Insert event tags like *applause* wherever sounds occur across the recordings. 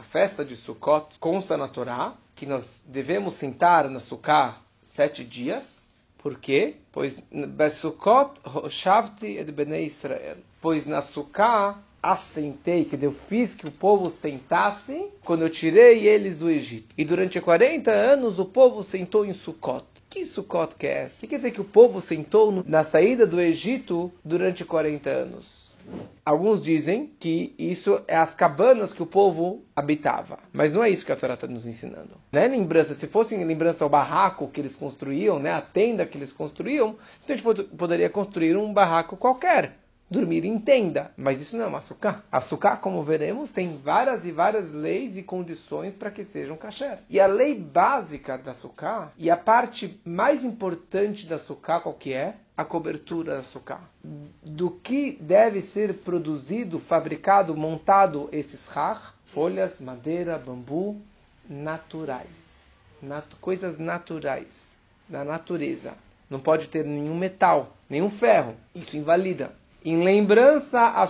a festa de Sukkot consta na Torá que nós devemos sentar na Sukkah sete dias. Por quê? Pois Besukot Shavti et Bnei Israel. Pois na Sukkah assentei, que eu fiz que o povo sentasse quando eu tirei eles do Egito. E durante 40 anos o povo sentou em Sukkot. Que Sukkot que é essa? Que quer dizer que o povo sentou na saída do Egito durante 40 anos? Alguns dizem que isso é as cabanas que o povo habitava. Mas não é isso que a Torá está nos ensinando. Não é lembrança. Se fosse lembrança ao barraco que eles construíam, né, a tenda que eles construíam, então a gente poderia construir um barraco qualquer dormir em tenda. Mas isso não é uma açúcar. Açúcar, como veremos, tem várias e várias leis e condições para que sejam kasher. E a lei básica da açúcar, e a parte mais importante da açúcar, qual que é? A cobertura da. Do que deve ser produzido, fabricado, montado esses rar? Folhas, madeira, bambu, naturais. Nat coisas naturais, da natureza. Não pode ter nenhum metal, nenhum ferro. Isso invalida em lembrança a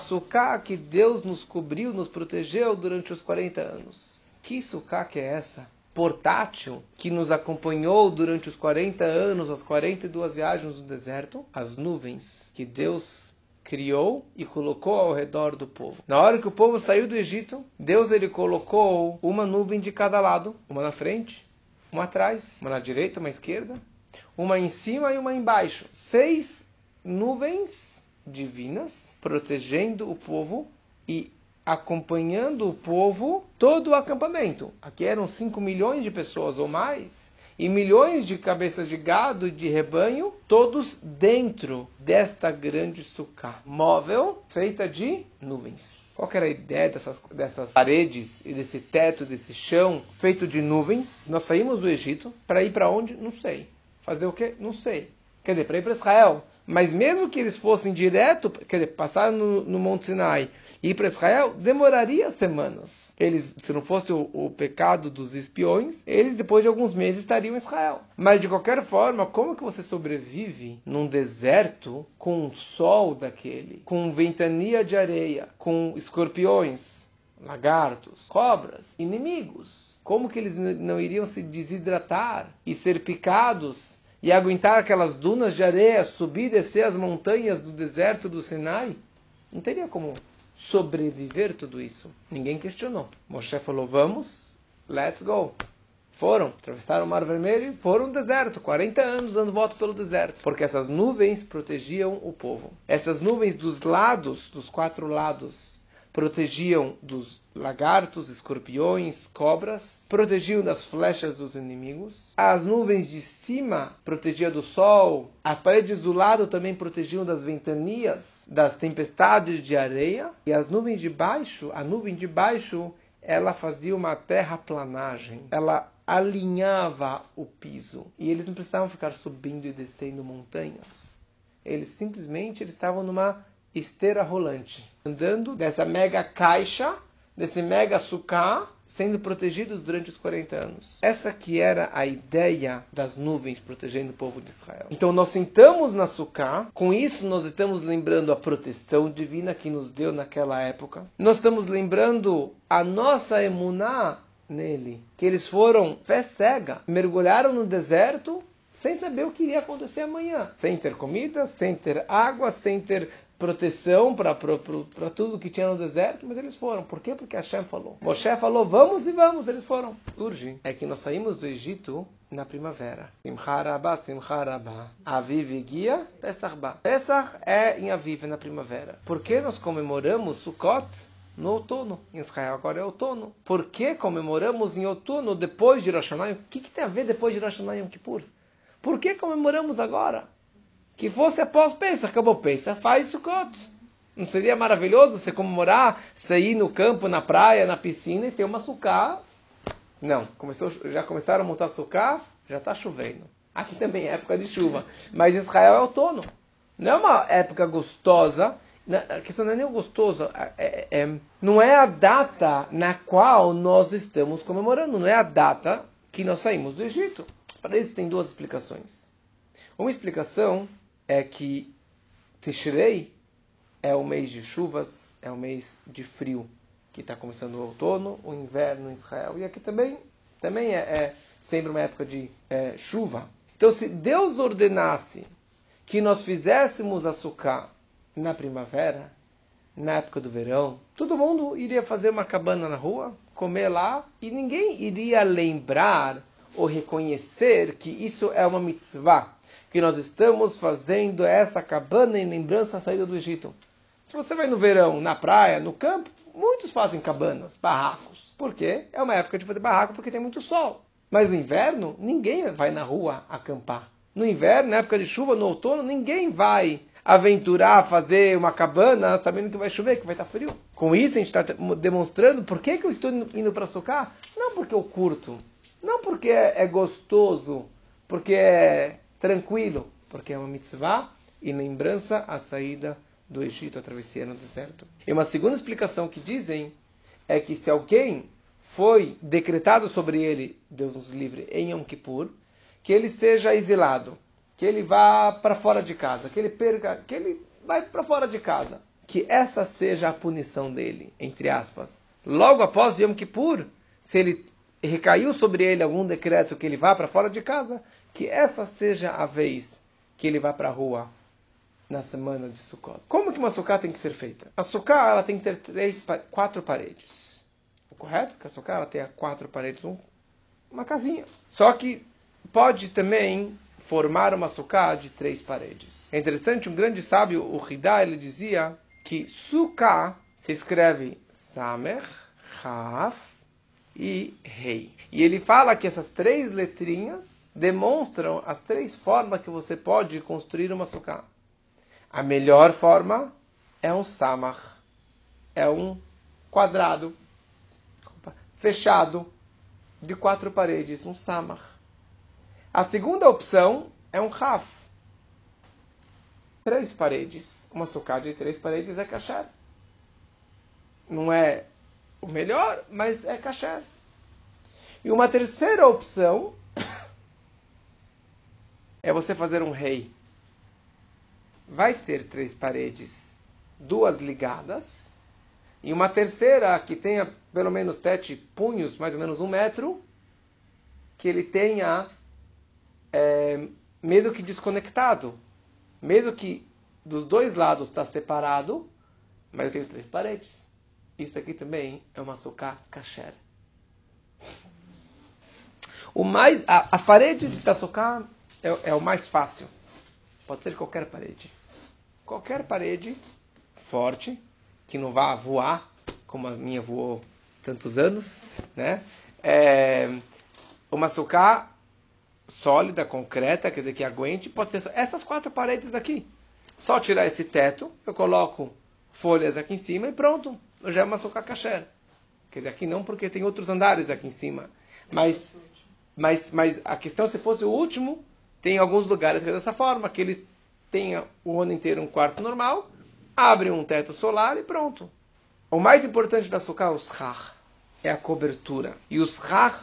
que Deus nos cobriu, nos protegeu durante os 40 anos. Que suká que é essa? Portátil, que nos acompanhou durante os 40 anos, as 42 viagens no deserto, as nuvens que Deus criou e colocou ao redor do povo. Na hora que o povo saiu do Egito, Deus ele colocou uma nuvem de cada lado, uma na frente, uma atrás, uma na direita, uma esquerda, uma em cima e uma embaixo. Seis nuvens divinas, protegendo o povo e acompanhando o povo todo o acampamento. Aqui eram 5 milhões de pessoas ou mais, e milhões de cabeças de gado de rebanho, todos dentro desta grande sucá móvel feita de nuvens. Qual era a ideia dessas, dessas paredes e desse teto, desse chão feito de nuvens? Nós saímos do Egito para ir para onde? Não sei. Fazer o quê? Não sei. Quer dizer, para ir para Israel. Mas mesmo que eles fossem direto, quer dizer, passar no, no Monte Sinai e ir para Israel, demoraria semanas. Eles, se não fosse o, o, pecado dos espiões, eles depois de alguns meses estariam em Israel. Mas de qualquer forma, como que você sobrevive num deserto com um sol daquele, com ventania de areia, com escorpiões, lagartos, cobras, inimigos? Como que eles não iriam se desidratar e ser picados e aguentar aquelas dunas de areia, subir e descer as montanhas do deserto do Sinai, não teria como sobreviver tudo isso. Ninguém questionou. Moshe falou: vamos, let's go. Foram, atravessaram o Mar Vermelho e foram no deserto, 40 anos dando volta pelo deserto, porque essas nuvens protegiam o povo. Essas nuvens dos lados, dos quatro lados, protegiam dos lagartos, escorpiões, cobras, protegiam das flechas dos inimigos. As nuvens de cima protegiam do sol, as paredes do lado também protegiam das ventanias, das tempestades de areia, e as nuvens de baixo, a nuvem de baixo, ela fazia uma terraplanagem. Ela alinhava o piso e eles não precisavam ficar subindo e descendo montanhas. Eles simplesmente eles estavam numa esteira rolante, andando dessa mega caixa, desse mega sucá, sendo protegidos durante os 40 anos. Essa que era a ideia das nuvens protegendo o povo de Israel. Então nós sentamos na sucá, com isso nós estamos lembrando a proteção divina que nos deu naquela época. Nós estamos lembrando a nossa emuná nele, que eles foram fé cega, mergulharam no deserto sem saber o que iria acontecer amanhã, sem ter comida, sem ter água, sem ter proteção para tudo que tinha no deserto, mas eles foram. Por quê? Porque Hashem falou. Moshe falou, vamos e vamos, eles foram. Urge é que nós saímos do Egito na primavera. Simcha Rabba. Aviv guia, Pesach Ba. Pesach é em Aviv, na primavera. Por que nós comemoramos Sukkot? no outono. Em Israel agora é outono. Por que comemoramos em outono depois de Rosh Hashanah? O que, que tem a ver depois de Rosh Hashanah Yom Kippur? Por que comemoramos agora? Que fosse após Pesach, acabou Pesach, faz Sukkot. Não seria maravilhoso você comemorar, sair no campo, na praia, na piscina e ter uma sucá? Não, começou, já começaram a montar sucá, já está chovendo. Aqui também é época de chuva, mas Israel é outono. Não é uma época gostosa, a questão não é nem gostosa, é, é, não é a data na qual nós estamos comemorando, não é a data que nós saímos do Egito. Para isso tem duas explicações. Uma explicação é que Tishrei é o mês de chuvas, é o mês de frio. que está começando o outono, o inverno em Israel. E aqui também, também é, é sempre uma época de é, chuva. Então, se Deus ordenasse que nós fizéssemos açúcar na primavera, na época do verão, todo mundo iria fazer uma cabana na rua, comer lá, e ninguém iria lembrar ou reconhecer que isso é uma mitzvah, que nós estamos fazendo essa cabana em lembrança da saída do Egito. Se você vai no verão, na praia, no campo, muitos fazem cabanas, barracos. Por quê? É uma época de fazer barraco porque tem muito sol. Mas no inverno, ninguém vai na rua acampar. No inverno, na época de chuva, no outono, ninguém vai aventurar fazer uma cabana sabendo que vai chover, que vai estar frio. Com isso, a gente está demonstrando por que, que eu estou indo para Sukkah. Não porque eu curto, não porque é, é gostoso, porque é tranquilo, porque é uma mitzvah e lembrança a saída do Egito, a travessia no deserto. E uma segunda explicação que dizem é que se alguém foi decretado sobre ele, Deus nos livre, em Yom Kippur, que ele seja exilado, que ele vá para fora de casa, que ele perca, que ele vai para fora de casa, que essa seja a punição dele, entre aspas. Logo após Yom Kippur, se ele recaiu sobre ele algum decreto que ele vá para fora de casa, que essa seja a vez que ele vá para a rua na semana de Sukkot. Como que uma Sukkah tem que ser feita? A Sukkah ela tem que ter três, quatro paredes. Correto? Que a Sukkah ela tenha quatro paredes, um, uma casinha. Só que pode também formar uma Sukkah de três paredes. É interessante, um grande sábio, o Hidá, ele dizia que Sukkah se escreve Samer, Raf e Rei. E ele fala que essas três letrinhas demonstram as três formas que você pode construir uma Sukkah. A melhor forma é um Samar, é um quadrado fechado de quatro paredes, um Samar. A segunda opção é um Raf. Três paredes. Uma sucá de três paredes é kasher. Não é o melhor, mas é kasher. E uma terceira opção é você fazer um rei. Vai ter três paredes, duas ligadas, e uma terceira que tenha pelo menos sete punhos, mais ou menos um metro, que ele tenha é, mesmo que desconectado, mesmo que dos dois lados está separado, mas eu tenho três paredes. Isso aqui também é uma sucá kasher. O mais, a, as paredes da sucá é, é o mais fácil. Pode ser qualquer parede. Qualquer parede forte, que não vá voar, como a minha voou tantos anos, né? É, uma sucá sólida, concreta, quer dizer, que aguente, pode ser essas quatro paredes aqui. Só tirar esse teto, eu coloco folhas aqui em cima e pronto, já é uma sucá kasher. Quer dizer, aqui não, porque tem outros andares aqui em cima. Mas, mas, mas a questão, se fosse o último, tem alguns lugares que é dessa forma, que eles tenham o ano inteiro um quarto normal, abrem um teto solar e pronto. O mais importante da sucá é o é a cobertura. E o shach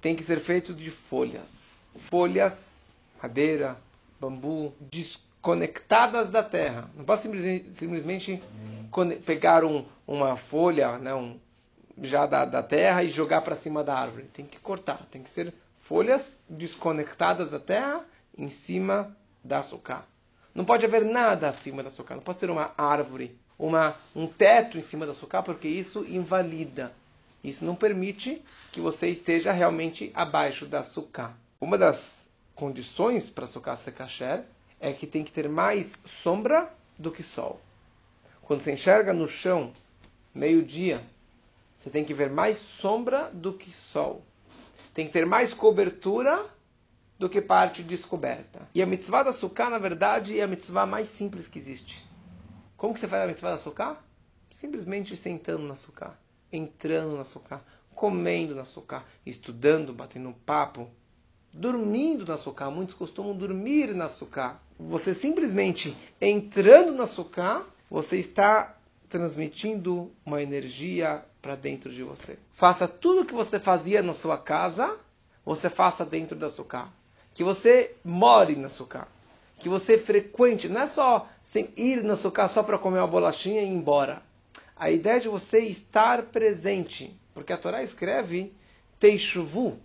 tem que ser feito de folhas folhas, madeira, bambu, desconectadas da terra. Não posso simplesmente, simplesmente pegar um, uma folha né, um, já da, da terra e jogar para cima da árvore. Tem que cortar, tem que ser folhas desconectadas da terra em cima da açúcar. Não pode haver nada acima da açúcar, não pode ser uma árvore, uma, um teto em cima da açúcar, porque isso invalida. Isso não permite que você esteja realmente abaixo da açúcar. Uma das condições para Sukkah ser kasher é que tem que ter mais sombra do que sol. Quando você enxerga no chão, meio-dia, você tem que ver mais sombra do que sol. Tem que ter mais cobertura do que parte descoberta. E a mitzvah da Sukkah, na verdade, é a mitzvah mais simples que existe. Como que você faz a mitzvah da Sukkah? Simplesmente sentando na Sukkah, entrando na Sukkah, comendo na Sukkah, estudando, batendo um papo, dormindo na suká. Muitos costumam dormir na suká. Você simplesmente entrando na suká, você está transmitindo uma energia para dentro de você. Faça tudo o que você fazia na sua casa, você faça dentro da suká. Que você more na suká. Que você frequente, não é só sem ir na suká só para comer uma bolachinha e ir embora. A ideia de você estar presente. Porque a Torá escreve Teishuvu.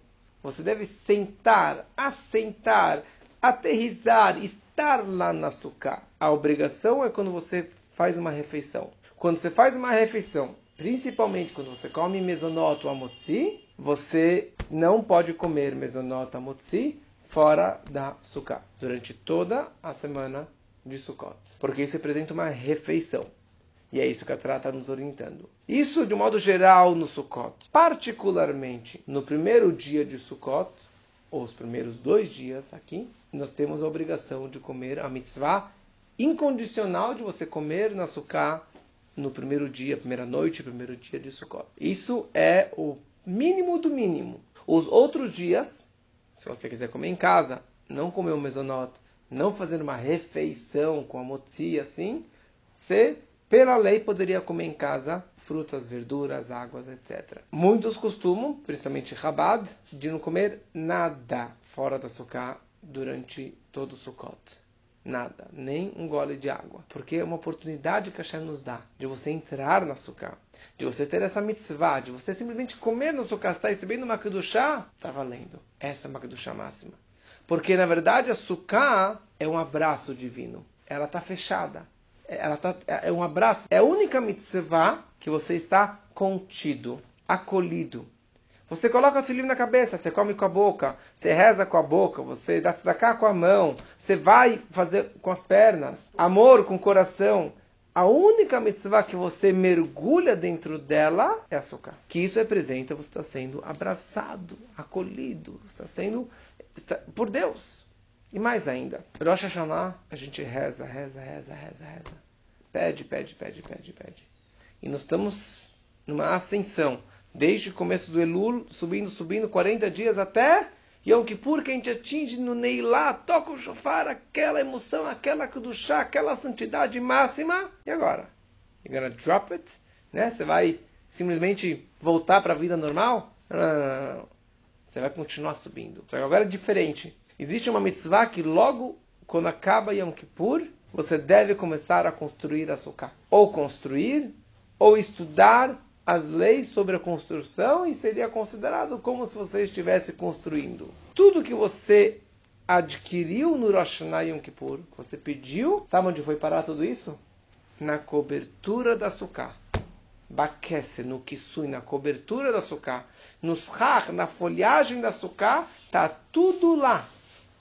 Você deve sentar, assentar, aterrizar, estar lá na suká. A obrigação é quando você faz uma refeição. Quando você faz uma refeição, principalmente quando você come mesonot ou amotzi, você não pode comer mesonot ou amotzi fora da suká durante toda a semana de Sukkot. Porque isso representa uma refeição. E é isso que a Torá está nos orientando. Isso de modo geral no Sukkot. Particularmente no primeiro dia de Sukkot, ou os primeiros dois dias aqui, nós temos a obrigação de comer a mitzvah incondicional de você comer na Sukkah no primeiro dia, primeira noite, primeiro dia de Sukkot. Isso é o mínimo do mínimo. Os outros dias, se você quiser comer em casa, não comer o mesonot, não fazer uma refeição com a motzi assim, você, pela lei, poderia comer em casa frutas, verduras, águas, etc. Muitos costumam, principalmente Rabad, de não comer nada fora da sukkah durante todo o Sukkot. Nada, nem um gole de água. Porque é uma oportunidade que a Hashem nos dá de você entrar na sukkah, de você ter essa mitzvah, de você simplesmente comer no sukkah, está recebendo uma kedushá, está valendo. Essa é uma kedushá máxima. Porque, na verdade, a sukkah é um abraço divino. Ela está fechada. Ela tá, é um abraço. É a única mitzvah que você está contido, acolhido. Você coloca o filim na cabeça, você come com a boca, você reza com a boca, você dá cá com a mão, você vai fazer com as pernas, amor com o coração. A única mitzvah que você mergulha dentro dela é açúcar. Que isso representa você está sendo abraçado, acolhido, está sendo está, por Deus. E mais ainda, Rosh Hashanah, a gente reza, reza, reza, reza, reza. Pede, pede, pede, pede, pede. E nós estamos numa ascensão desde o começo do Elul, subindo, subindo, 40 dias até Yom Kippur, que a gente atinge no Neilá, toca o shofar, aquela emoção, aquela chá, aquela santidade máxima. E agora? You're gonna drop it? Né? Você vai simplesmente voltar para a vida normal? Não, não, não. Você vai continuar subindo. Só que agora é diferente. Existe uma mitzvah que logo quando acaba Yom Kippur, você deve começar a construir a sukkah. Ou construir, ou estudar as leis sobre a construção e seria considerado como se você estivesse construindo. Tudo que você adquiriu no Rosh Hashanah Yom Kippur, que você pediu, sabe onde foi parar tudo isso? Na cobertura da sukkah. Baquece, no Kisui, na cobertura da sukkah. No Shach, na folhagem da sukkah, está tudo lá.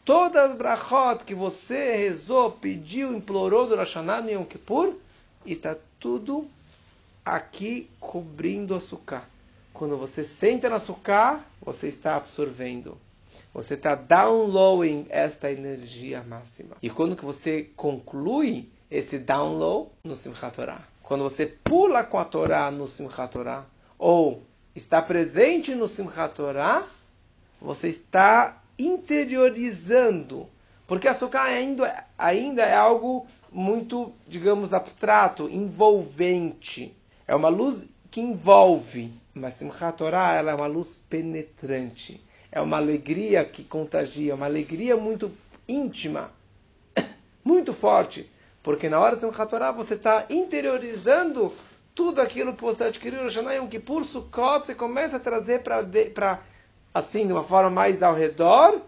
Todas as brachot que você rezou, pediu, implorou do Rosh Hashanah Yom Kippur, e está tudo aqui cobrindo o suká. Quando você senta na suká, você está absorvendo. Você está downloading esta energia máxima. E quando que você conclui esse download no Simchat Torah? Quando você pula com a Torá no Simchat Torah, ou está presente no Simchat Torah, você está interiorizando. Porque açúcar ainda, ainda é algo muito, digamos, abstrato, envolvente. É uma luz que envolve, mas Simchat Torah ela é uma luz penetrante. É uma alegria que contagia, uma alegria muito íntima, *coughs* muito forte. Porque na hora de Simchat Torah você está interiorizando tudo aquilo que você adquiriu no Shana Yom Kippur, Sukkot, você começa a trazer para, assim, de uma forma mais ao redor,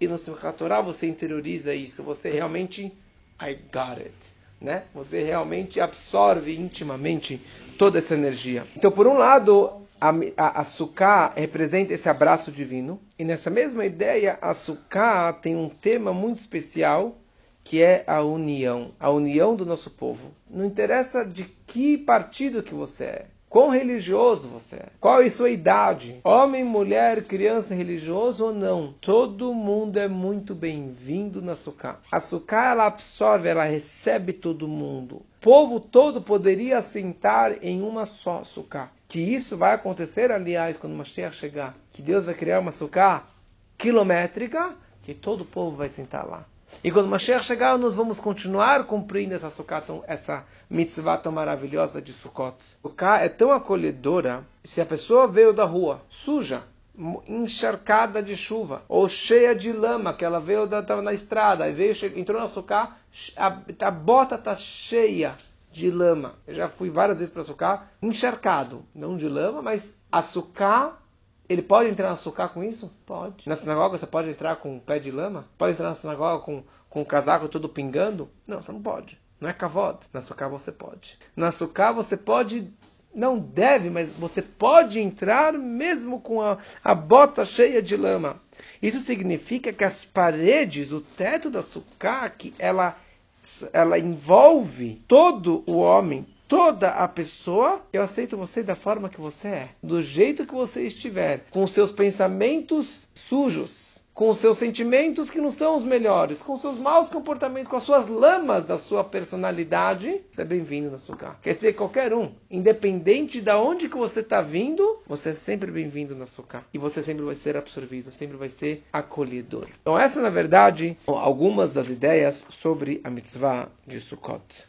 e no Simchat Torah você interioriza isso, você realmente, I got it, né? Você realmente absorve intimamente toda essa energia. Então, por um lado, a, a, a representa esse abraço divino, e nessa mesma ideia, a suká tem um tema muito especial, que é a união, a união do nosso povo. Não interessa de que partido que você é. Quão religioso você é? Qual é a sua idade? Homem, mulher, criança, religioso ou não? Todo mundo é muito bem-vindo na Sukkah. A Sukkah ela absorve, ela recebe todo mundo. O povo todo poderia sentar em uma só Sukkah. Que isso vai acontecer, aliás, quando Mashiach chegar. Que Deus vai criar uma Sukkah quilométrica, que todo o povo vai sentar lá. E quando Mashiach chegar, nós vamos continuar cumprindo essa, essa mitzvah tão maravilhosa de Sukkot. Sukkah é tão acolhedora, se a pessoa veio da rua, suja, encharcada de chuva, ou cheia de lama, que ela veio da, na estrada, e veio, entrou na Sukkah, a, a bota está cheia de lama. Eu já fui várias vezes para Sukkah encharcado, não de lama, mas a Sukkah ele pode entrar na sucá com isso? Pode. Na sinagoga você pode entrar com um pé de lama? Pode entrar na sinagoga com, com o casaco todo pingando? Não, você não pode. Não é kavod. Na sucá você pode. Na sucá você pode, não deve, mas você pode entrar mesmo com a, a bota cheia de lama. Isso significa que as paredes, o teto da sucá, que ela, ela envolve todo o homem, toda a pessoa, eu aceito você da forma que você é, do jeito que você estiver, com seus pensamentos sujos, com seus sentimentos que não são os melhores, com seus maus comportamentos, com as suas lamas da sua personalidade, você é bem-vindo na sua casa. Quer dizer, qualquer um, independente de onde que você está vindo, você é sempre bem-vindo na sua casa. E você sempre vai ser absorvido, sempre vai ser acolhedor. Então essa, na verdade, algumas das ideias sobre a mitzvah de Sukkot.